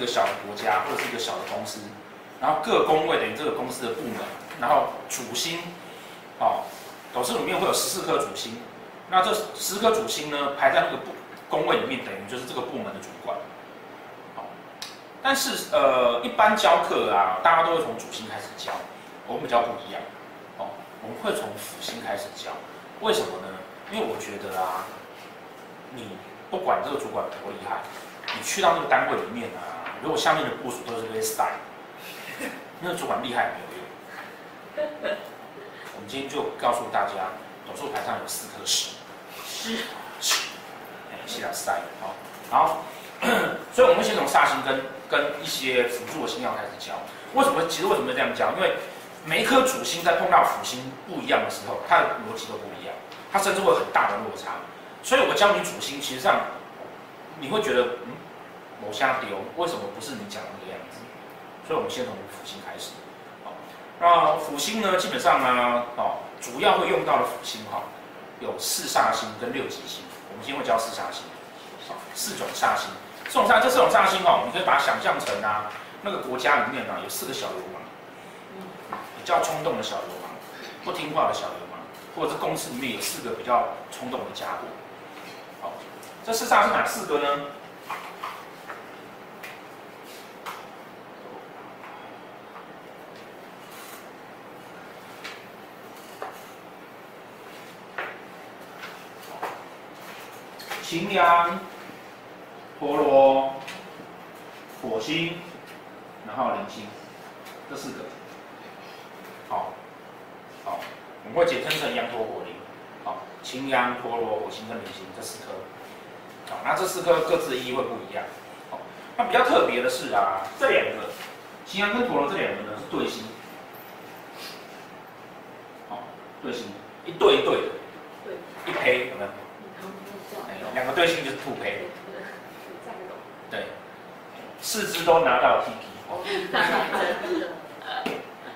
一个小的国家或者是一个小的公司，然后各宫位等于这个公司的部门，然后主星，哦，斗数里面会有十四颗主星，那这十颗主星呢排在那个部宫位里面，等于就是这个部门的主管。好，但是呃，一般教课啊，大家都会从主星开始教，我们比较不一样，哦，我们会从辅星开始教，为什么呢？因为我觉得啊，你不管这个主管多厉害，你去到那个单位里面啊，如果下面的部署都是这些 style，那个主管厉害也没有用。我们今天就告诉大家，斗数牌上有四颗十，十，十，哎，希腊 style 好，然后，所以我们先从煞星跟跟一些辅助的星曜开始教。为什么？其实为什么这样教？因为每一颗主星在碰到辅星不一样的时候，它的逻辑都不一样。它甚至会有很大的落差，所以我教你主星，其实上你会觉得，嗯，某瞎丢，为什么不是你讲的那个样子？所以我们先从辅星开始，好，那辅星呢，基本上呢，哦，主要会用到的辅星哈，有四煞星跟六吉星。我们今天会教四煞星，好，四种煞星，四种煞，这四种煞星哦，你可以把它想象成啊，那个国家里面啊，有四个小流氓，比较冲动的小流氓，不听话的小流氓。或者是公司里面有四个比较冲动的家伙，好，这四煞是哪四个呢？擎羊、陀螺、火星，然后零星，这四个，好，好。我们会简称成羊陀火铃，好，擎羊、陀螺、火星跟零星这四颗，好，那这四颗各自意义会不一样，好，那比较特别的是啊，这两个擎羊跟陀螺这两个呢是对星，好，对星，一对一对，一胚有没有？两个对星就是兔胚，对，四只都拿到 T P。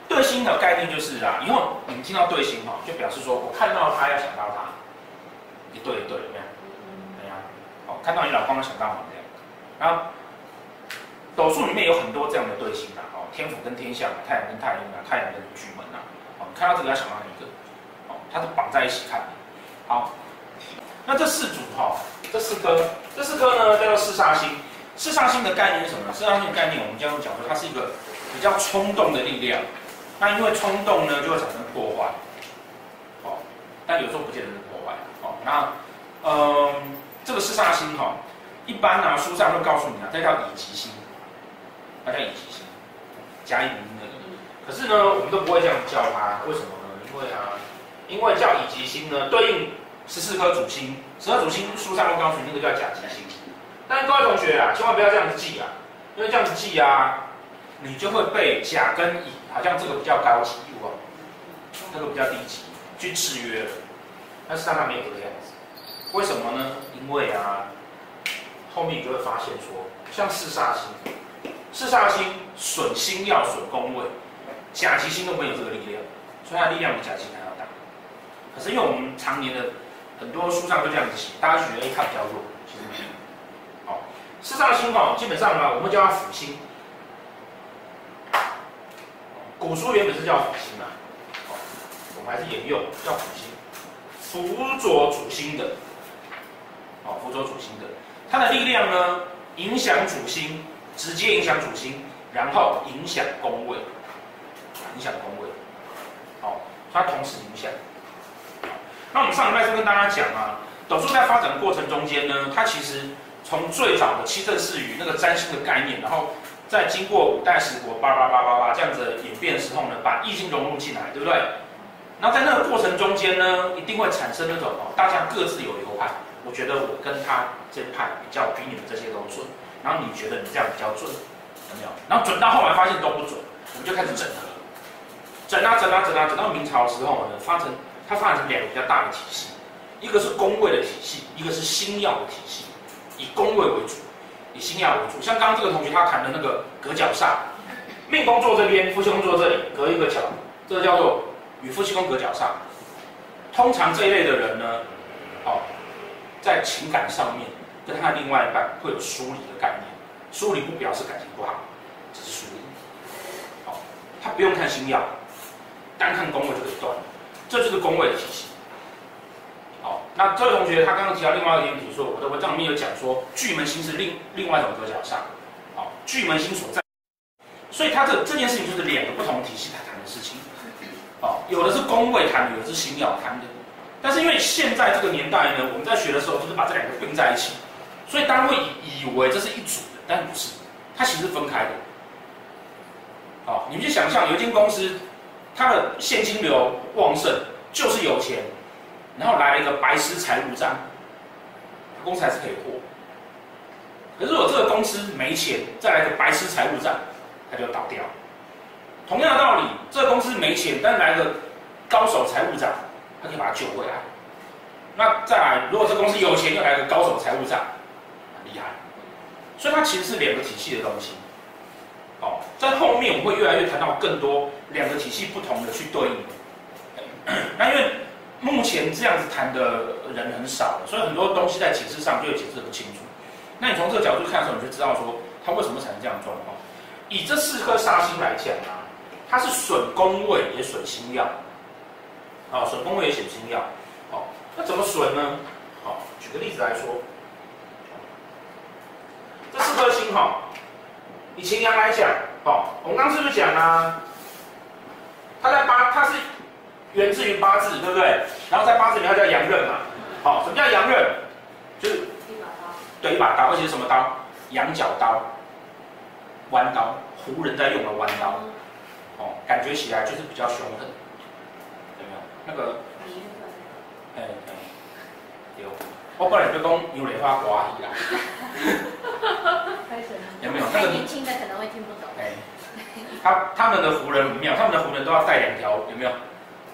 对星的概念就是啊，以后你们听到对星哈，就表示说我看到他要想到他，一对一对有没有？怎样？哦，看到你老公要想到我这样。然后斗数里面有很多这样的对星啊，哦，天府跟天相，太阳跟太阴啊，太阳跟巨门啊，哦，看到这个要想到一个，哦，它是绑在一起看的。好，那这四组哈，这四颗，这四颗呢叫做四煞星。四煞星的概念是什么呢？四煞星的概念，我们这样讲说它是一个比较冲动的力量。那因为冲动呢，就会产生破坏，哦，但有时候不见得是破坏，哦，那，嗯，这个四煞星哈，一般呢、啊、书上会告诉你啊，这叫乙吉星，它叫乙吉星，甲乙丙丁的乙，可是呢，我们都不会这样叫它，为什么呢？因为啊，因为叫乙吉星呢，对应十四颗主星，十二主星书上会告诉你那个叫甲吉星，但各位同学啊，千万不要这样子记啊，因为这样子记啊，你就会被甲跟乙。好像这个比较高级，哇，那个比较低级，去制约了。但是它没有这个样子，为什么呢？因为啊，后面你就会发现说，像四煞星，四煞星损星曜损宫位，甲级星都没有这个力量，所以它力量比甲级星还要大。可是因为我们常年的很多书上都这样子写，大家觉得哎它比较弱，其实没有。好，四煞星哦，基本上呢，我们叫它辅星。古书原本是叫辅星啊，我们还是沿用叫辅星，辅佐主星的，好，辅佐主星的，它的力量呢，影响主星，直接影响主星，然后影响宫位，影响宫位，好，它同时影响。那我们上礼拜就跟大家讲啊，斗数在发展的过程中间呢，它其实从最早的七正四余那个占星的概念，然后。在经过五代十国八八八八八这样子演变的时候呢，把易经融入进来，对不对？然后在那个过程中间呢，一定会产生那种哦，大家各自有流派。我觉得我跟他这派比较比你们这些都准，然后你觉得你这样比较准，有没有？然后准到后来发现都不准，我们就开始整合，整啊整啊整啊整到明朝的时候呢，发成它发展成两个比较大的体系，一个是宫位的体系，一个是星曜的体系，以宫位为主。以星曜为主，像刚刚这个同学他谈的那个隔角煞，命宫坐这边，夫妻宫坐这里，隔一个角，这个叫做与夫妻宫隔角煞。通常这一类的人呢，哦，在情感上面跟他的另外一半会有疏离的概念。疏离不表示感情不好，只是疏离。好，他不用看星曜，单看宫位就可以断，这就是宫位的体系。好，那这位同学他刚刚提到另外一个点，比如说我的文章里面有讲说，巨门星是另另外一种格角上，好，巨门星所在，所以他这这件事情就是两个不同体系他谈的事情。好，有的是宫位谈，有的是星曜谈的。但是因为现在这个年代呢，我们在学的时候就是把这两个并在一起，所以大家会以以为这是一组的，但不是，它其实是分开的。好，你们去想象有一间公司，它的现金流旺盛，就是有钱，然后来了一个白痴财务账，公司还是可以过。可是如果这个公司没钱，再来个白痴财务账，它就倒掉。同样的道理，这个公司没钱，但来个高手财务长。他可以把它救回来。那再来，如果这公司有钱，又来个高手财务长，很厉害。所以它其实是两个体系的东西。哦，在后面我们会越来越谈到更多两个体系不同的去对应。那因为目前这样子谈的人很少，所以很多东西在解释上就会解释不清楚。那你从这个角度看的时候，你就知道说它为什么产生这样的状况。以这四颗煞星来讲啊，它是损宫位也损星曜。好，损宫位也损星曜，好，那怎么损呢？好，举个例子来说，这四颗星哈，以擎羊来讲，好，我们刚刚是不是讲啊？它在八，它是源自于八字，对不对？然后在八字里面它叫阳刃嘛，好，什么叫阳刃？就是一把刀，对，一把刀，而且是什么刀？羊角刀，弯刀，胡人在用的弯刀，哦，感觉起来就是比较凶狠。那个，哎哎，有，我本来就讲牛莲花刮一样。有没有？那个年轻的可能会听不懂。哎，他他们的胡人很妙，他们的胡人都要带两条，有没有？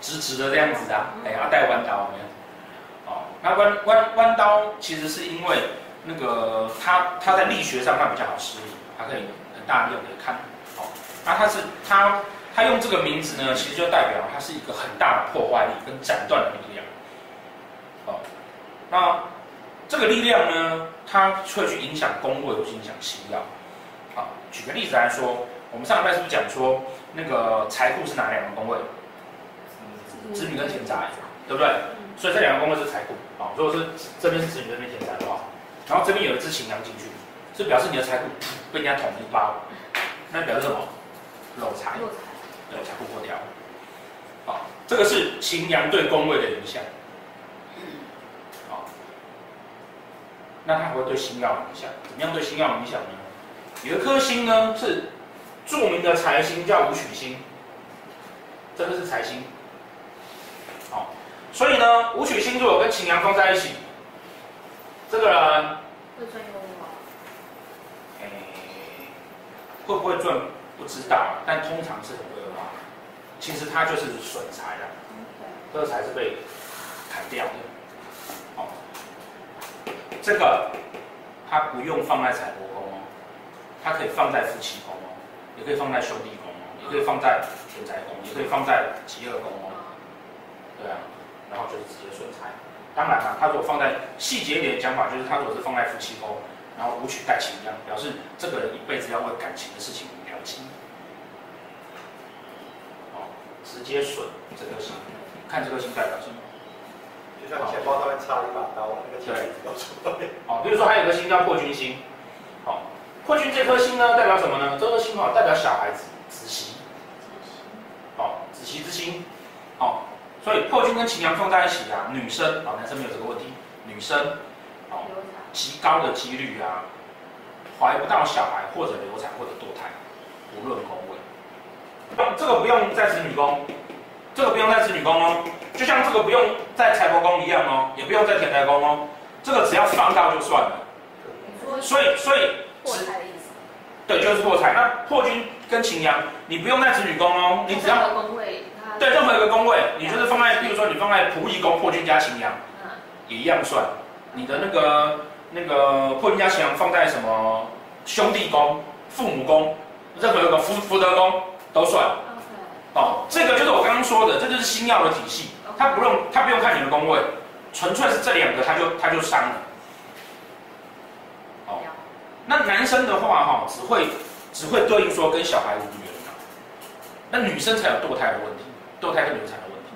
直直的这样子的，哎，要带弯刀，有没有？哦，那弯弯弯刀其实是因为那个他他在力学上他比较好施力，他可以很大力的可以看，好，那他是他。他用这个名字呢，其实就代表它是一个很大的破坏力跟斩断的力量。哦，那这个力量呢，它会去影响宫位，或是影响星曜。好，举个例子来说，我们上礼拜是不是讲说那个财库是哪两个宫位？子女跟田宅，对不对？所以这两个宫位是财库。好，如果是这边是子女，这边田宅的话，然后这边有一只擎羊进去，是表示你的财库被人家捅一包，那表示什么？漏财。对，才不破掉。好，这个是擎羊对宫位的影响。好，那它会对星曜影响？怎么样对星曜影响呢？有一颗星呢是著名的财星，叫武曲星。这个是财星。好，所以呢，武曲星如果跟擎羊放在一起，这个人会赚会不会赚不知道，但通常是很。其实它就是损财了，这个财是被砍掉的。好，这个它不用放在财帛宫哦，它可以放在夫妻宫哦，也可以放在兄弟宫哦，也可以放在田宅宫，也可以放在疾厄宫哦。对啊，然后就是直接损财。当然了，他如果放在细节一点的讲法，就是他如果是放在夫妻宫，然后武曲带擎羊，表示这个人一辈子要为感情的事情了结。直接损这颗星，看这颗星代表什么？就像钱包上面插了一把刀，那个钱都出来。好，比如说还有个星叫破军星，好，破军这颗星呢代表什么呢？这颗星哈代表小孩子子息，好，子息之星，好，所以破军跟擎羊放在一起啊，女生啊，男生没有这个问题，女生，好，极高的几率啊，怀不到小孩或者流产或者堕胎，无论宫位。这个不用在子女宫，这个不用在子女宫哦，就像这个不用在财帛宫一样哦，也不用在田宅宫哦，这个只要放到就算了。所以所以。对，就是破财。那破军跟擎羊，你不用在子女宫哦，你只要对任何一个宫位，你就是放在，比如说你放在仆役宫，破军加擎羊，也一样算。你的那个那个破军加擎羊放在什么兄弟宫、父母宫，任何一个福福德宫。都算哦，这个就是我刚刚说的，这就是星曜的体系，它不用它不用看你的宫位，纯粹是这两个，它就它就伤了。男生的话哈，只会只会对应说跟小孩无缘啊，那女生才有堕胎的问题，堕胎跟流产的问题。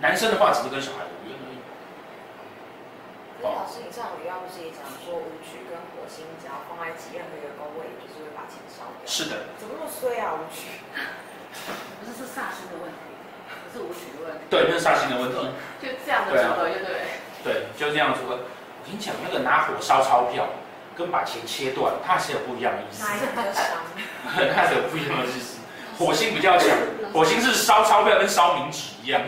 男生的话只是跟小孩无缘而已。可是老师，你上语要不是也讲说武曲跟火星只要放在任何一个宫位，就是会把钱烧掉？是的。怎么那么衰啊，武曲？不是是煞星的问题，不是武曲的问题。对，那是煞星的问题。就这样的组合，就对。对，就这样组合。我跟你讲，那个拿火烧钞票，跟把钱切断，它是有不一样的意思。哪一个比较强？它是有不一样的意思。火星比较强，火星是烧钞票跟烧冥纸一样。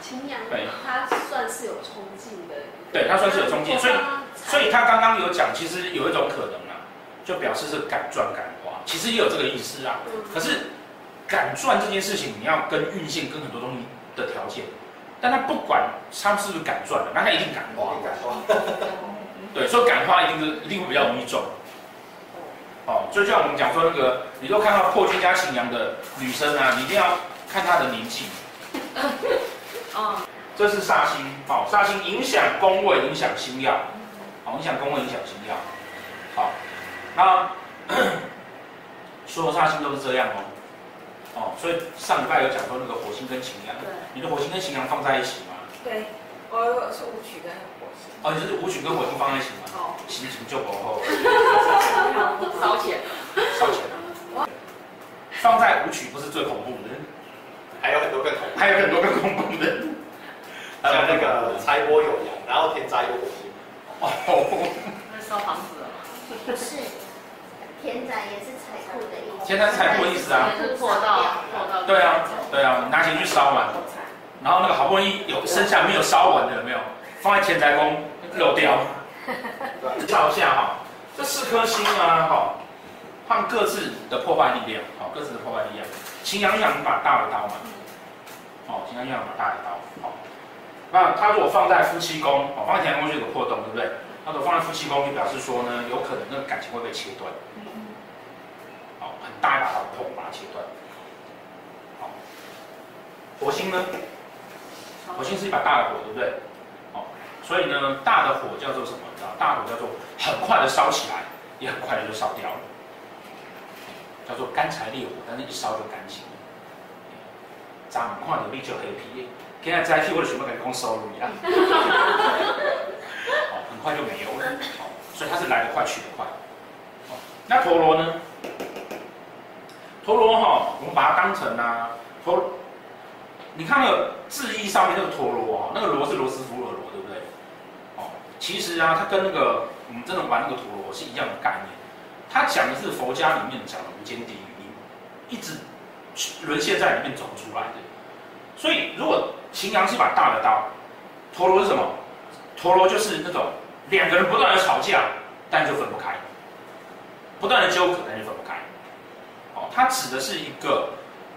擎羊，对，它算是有冲劲的。对，它算是有冲劲，所以，所以他刚刚有讲，其实有一种可能啊，就表示是敢赚敢花，其实也有这个意思啊。可是，敢赚这件事情，你要跟运线跟很多东西的条件，但他不管他是不是敢赚的，那他一定敢花。敢花。对，所以感化一定是一定会比较容易中。哦，就像我们讲说那个，你都看到破军加擎羊的女生啊，你一定要看她的年纪。这是煞星，好，煞星影响宫位，影响星曜，好，影响宫位，影响星曜，好，那 所有煞星都是这样哦，哦，所以上礼拜有讲说那个火星跟擎羊，你的火星跟擎羊放在一起吗？对，我是舞曲跟火星。哦，你是舞曲跟火星放在一起吗？哦，心情就不好。烧钱，烧钱。放在舞曲不是最恐怖的，还有很多更恐怖，还有很多更恐怖的。像那个财帛有羊，然后田宅有火星。哦，那烧房子了。不是，田宅也是财库的意思。田宅财库的意思啊。破到破到。对啊，对啊，拿钱去烧嘛。然后那个好不容易有剩下没有烧完的有没有？放在田宅宫漏掉。照一下哈，这四颗星啊哈，放各自的破坏力量，好，各自的破坏力量。擎羊羊把大的刀嘛，哦，擎羊羊把大的刀，好。那他如果放在夫妻宫，哦，放在田宅宫就有个破洞，对不对？他如果放在夫妻宫，就表示说呢，有可能那个感情会被切断。好，很大一把刀，砰，把它切断。好，火星呢？火星是一把大的火，对不对？好，所以呢，大的火叫做什么？你知道，大火叫做很快的烧起来，也很快的就烧掉了，叫做干柴烈火，但是一烧就干净了。长快的力就黑皮。现在在替我的全部给公收入一样，哦，很快就没有了，哦，所以它是来得快去得快，那陀螺呢？陀螺哈，我们把它当成啊，陀，你看那个字义上面那个陀螺啊，那个螺是罗斯福尔罗，对不对？哦，其实啊，它跟那个我们真的玩那个陀螺是一样的概念，它讲的是佛家里面讲的无间地狱，一直沦陷在里面走不出来的，所以如果擎羊是把大的刀，陀螺是什么？陀螺就是那种两个人不断的吵架，但就分不开，不断的纠葛，但就分不开。哦，它指的是一个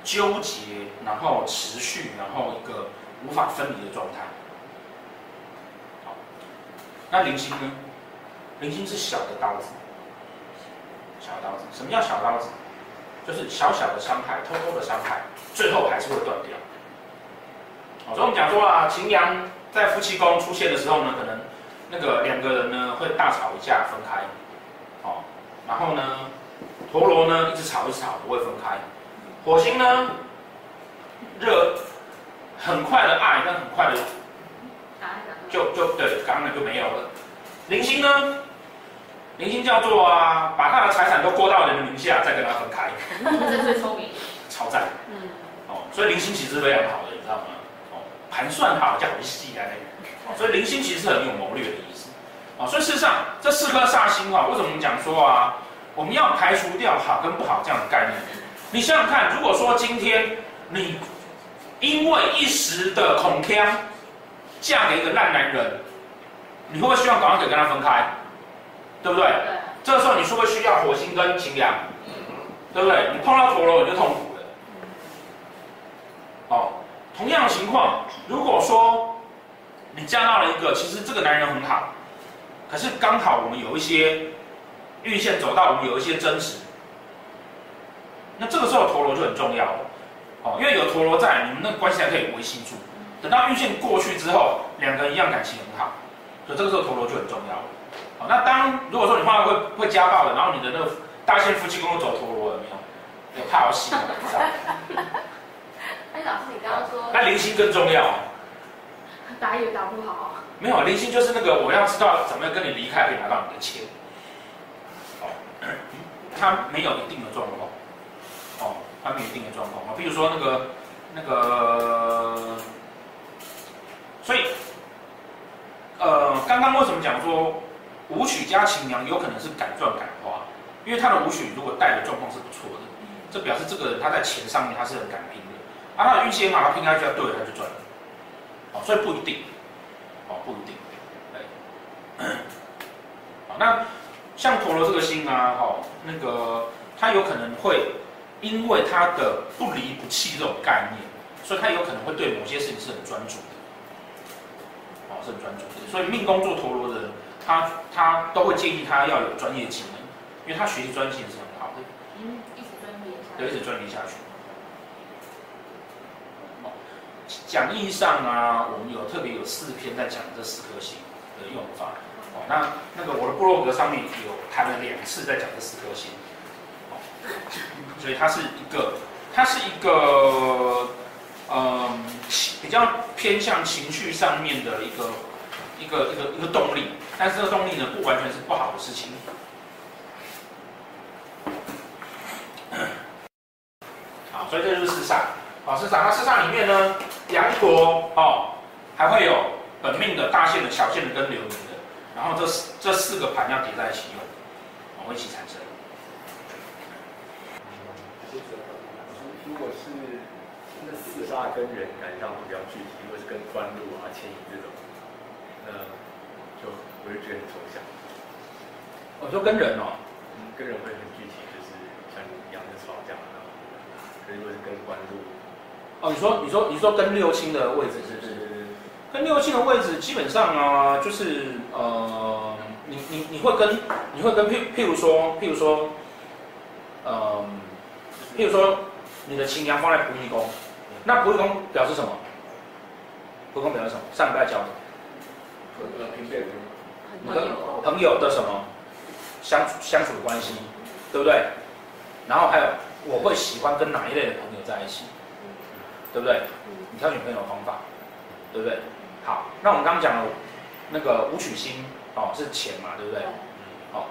纠结，然后持续，然后一个无法分离的状态。好，那零星呢？零星是小的刀子，小刀子。什么叫小刀子？就是小小的伤害，偷偷的伤害，最后还是会断掉。所以我们讲说啊，擎羊在夫妻宫出现的时候呢，可能那个两个人呢会大吵一架分开，哦，然后呢，陀螺呢一直吵一直吵不会分开，火星呢热很快的爱，但很快的就就对，刚刚就没有了。零星呢，零星叫做啊，把他的财产都过到人的名下，再跟他分开。这最聪明。超赞。嗯。哦，所以零星其实是非常好的，你知道吗？盘算好叫一细啊那个，所以零星其实是很有谋略的意思，啊，所以事实上这四颗煞星啊，为什么我们讲说啊，我们要排除掉好跟不好这样的概念？你想想看，如果说今天你因为一时的恐腔嫁给一个烂男人，你会不会希望赶快可以跟他分开？对不对？对。这个时候你是不是需要火星跟擎羊？对不对？你碰到陀螺你就痛苦了。哦。同样的情况，如果说你嫁到了一个，其实这个男人很好，可是刚好我们有一些运线走到，我们有一些争执，那这个时候陀螺就很重要了，哦，因为有陀螺在，你们那个关系才可以维系住。等到运线过去之后，两个人一样感情很好，所以这个时候陀螺就很重要了，哦，好，那当如果说你画会会家暴的，然后你的那个大限夫妻宫走陀螺了没有？有怕好戏吗？哎，老师，你刚刚说，那铃星更重要。打也打不好。没有，铃星就是那个我要知道怎么样跟你离开，可以拿到你的钱。哦，他没有一定的状况。他，有一定的状况啊，比如说那个那个，所以，呃，刚刚为什么讲说舞曲加情娘有可能是敢赚敢花？因为他的舞曲如果带的状况是不错的，这表示这个人他在钱上面他是很敢拼的，啊，他的运气很好，他拼下去要对他就赚了，哦，所以不一定，哦，不一定，对，好，那像陀螺这个星啊，哈，那个他有可能会。因为他的不离不弃这种概念，所以他有可能会对某些事情是很专注的，哦，是很专注的。所以命宫做陀螺的人，他他都会建议他要有专业技能，因为他学习专业性是很好的。嗯，一直专业下去。对，一直专业下去。哦，讲义上啊，我们有特别有四篇在讲这四颗星的用法。哦，那那个我的部落格上面有谈了两次在讲这四颗星。所以它是一个，它是一个，嗯，比较偏向情绪上面的一个，一个一个一个动力，但是这个动力呢，不完全是不好的事情。好，所以这就是四煞。好，四煞，那四煞里面呢，羊陀哦，还会有本命的大限的、小限的跟流年的，然后这四这四个盘要叠在一起用，哦，们一起产生。如果是那四煞跟人感觉上比较具体，如果是跟官禄啊、牵引这种，那就我就觉得很抽象。我说跟人哦，嗯，跟人会很具体，就是像你一样的吵架啊。可是如果是跟官禄，哦，你说你说你说跟六亲的位置是不是？跟六星的位置基本上啊，就是呃，你你你会跟你会跟譬譬如说譬如说，呃，譬如说。你的擎羊放在仆役宫，那仆役宫表示什么？仆役宫表示什么？上礼拜教的，呃，平辈你跟朋友的什么相处相处的关系，对不对？然后还有我会喜欢跟哪一类的朋友在一起，对不对？你挑选朋友的方法，对不对？好，那我们刚刚讲了那个武曲星哦，是钱嘛，对不对？好，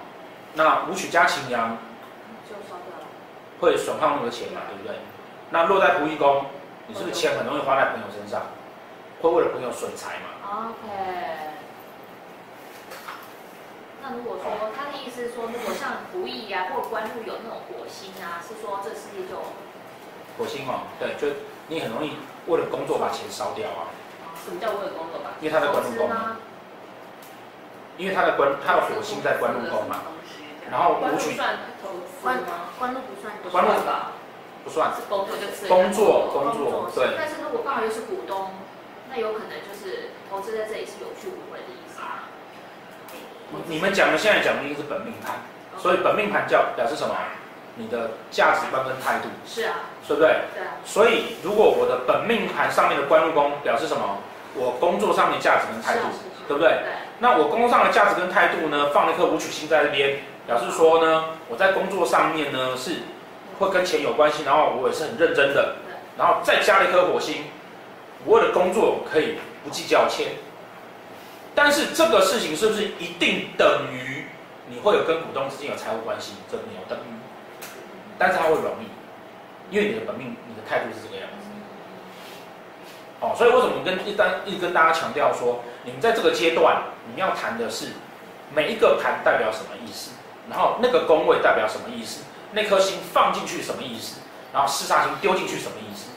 那武曲加擎羊。会损耗那个钱嘛，对不对？那落在仆役宫，你是不是钱很容易花在朋友身上？会为了朋友损财嘛？OK。那如果说他的意思是说，如果像仆役呀或官禄有那种火星啊，是说这世界就火星哦，对，就你很容易为了工作把钱烧掉啊。什么叫为了工作把钱烧掉？因为他在官禄宫嘛。因为他的官，他的火星在官禄宫嘛。然后武曲。官官禄不算，官禄吧，不算，是工作就吃工作工作对。但是如果刚好又是股东，那有可能就是投资在这里是有去无回的意思啊。你们讲的现在讲的应该是本命盘，所以本命盘叫表示什么？你的价值观跟态度。是啊。对不对？对啊。所以如果我的本命盘上面的官禄宫表示什么？我工作上面价值跟态度，对不对？对。那我工作上的价值跟态度呢？放了一颗武曲星在这边。表示说呢，我在工作上面呢是会跟钱有关系，然后我也是很认真的，然后再加了一颗火星，我为了工作可以不计较钱，但是这个事情是不是一定等于你会有跟股东之间有财务关系？这没有等于，但是它会容易，因为你的本命，你的态度是这个样子。哦，所以为什么跟一单一直跟大家强调说，你们在这个阶段你们要谈的是每一个盘代表什么意思？然后那个宫位代表什么意思？那颗星放进去什么意思？然后四煞星丢进去什么意思？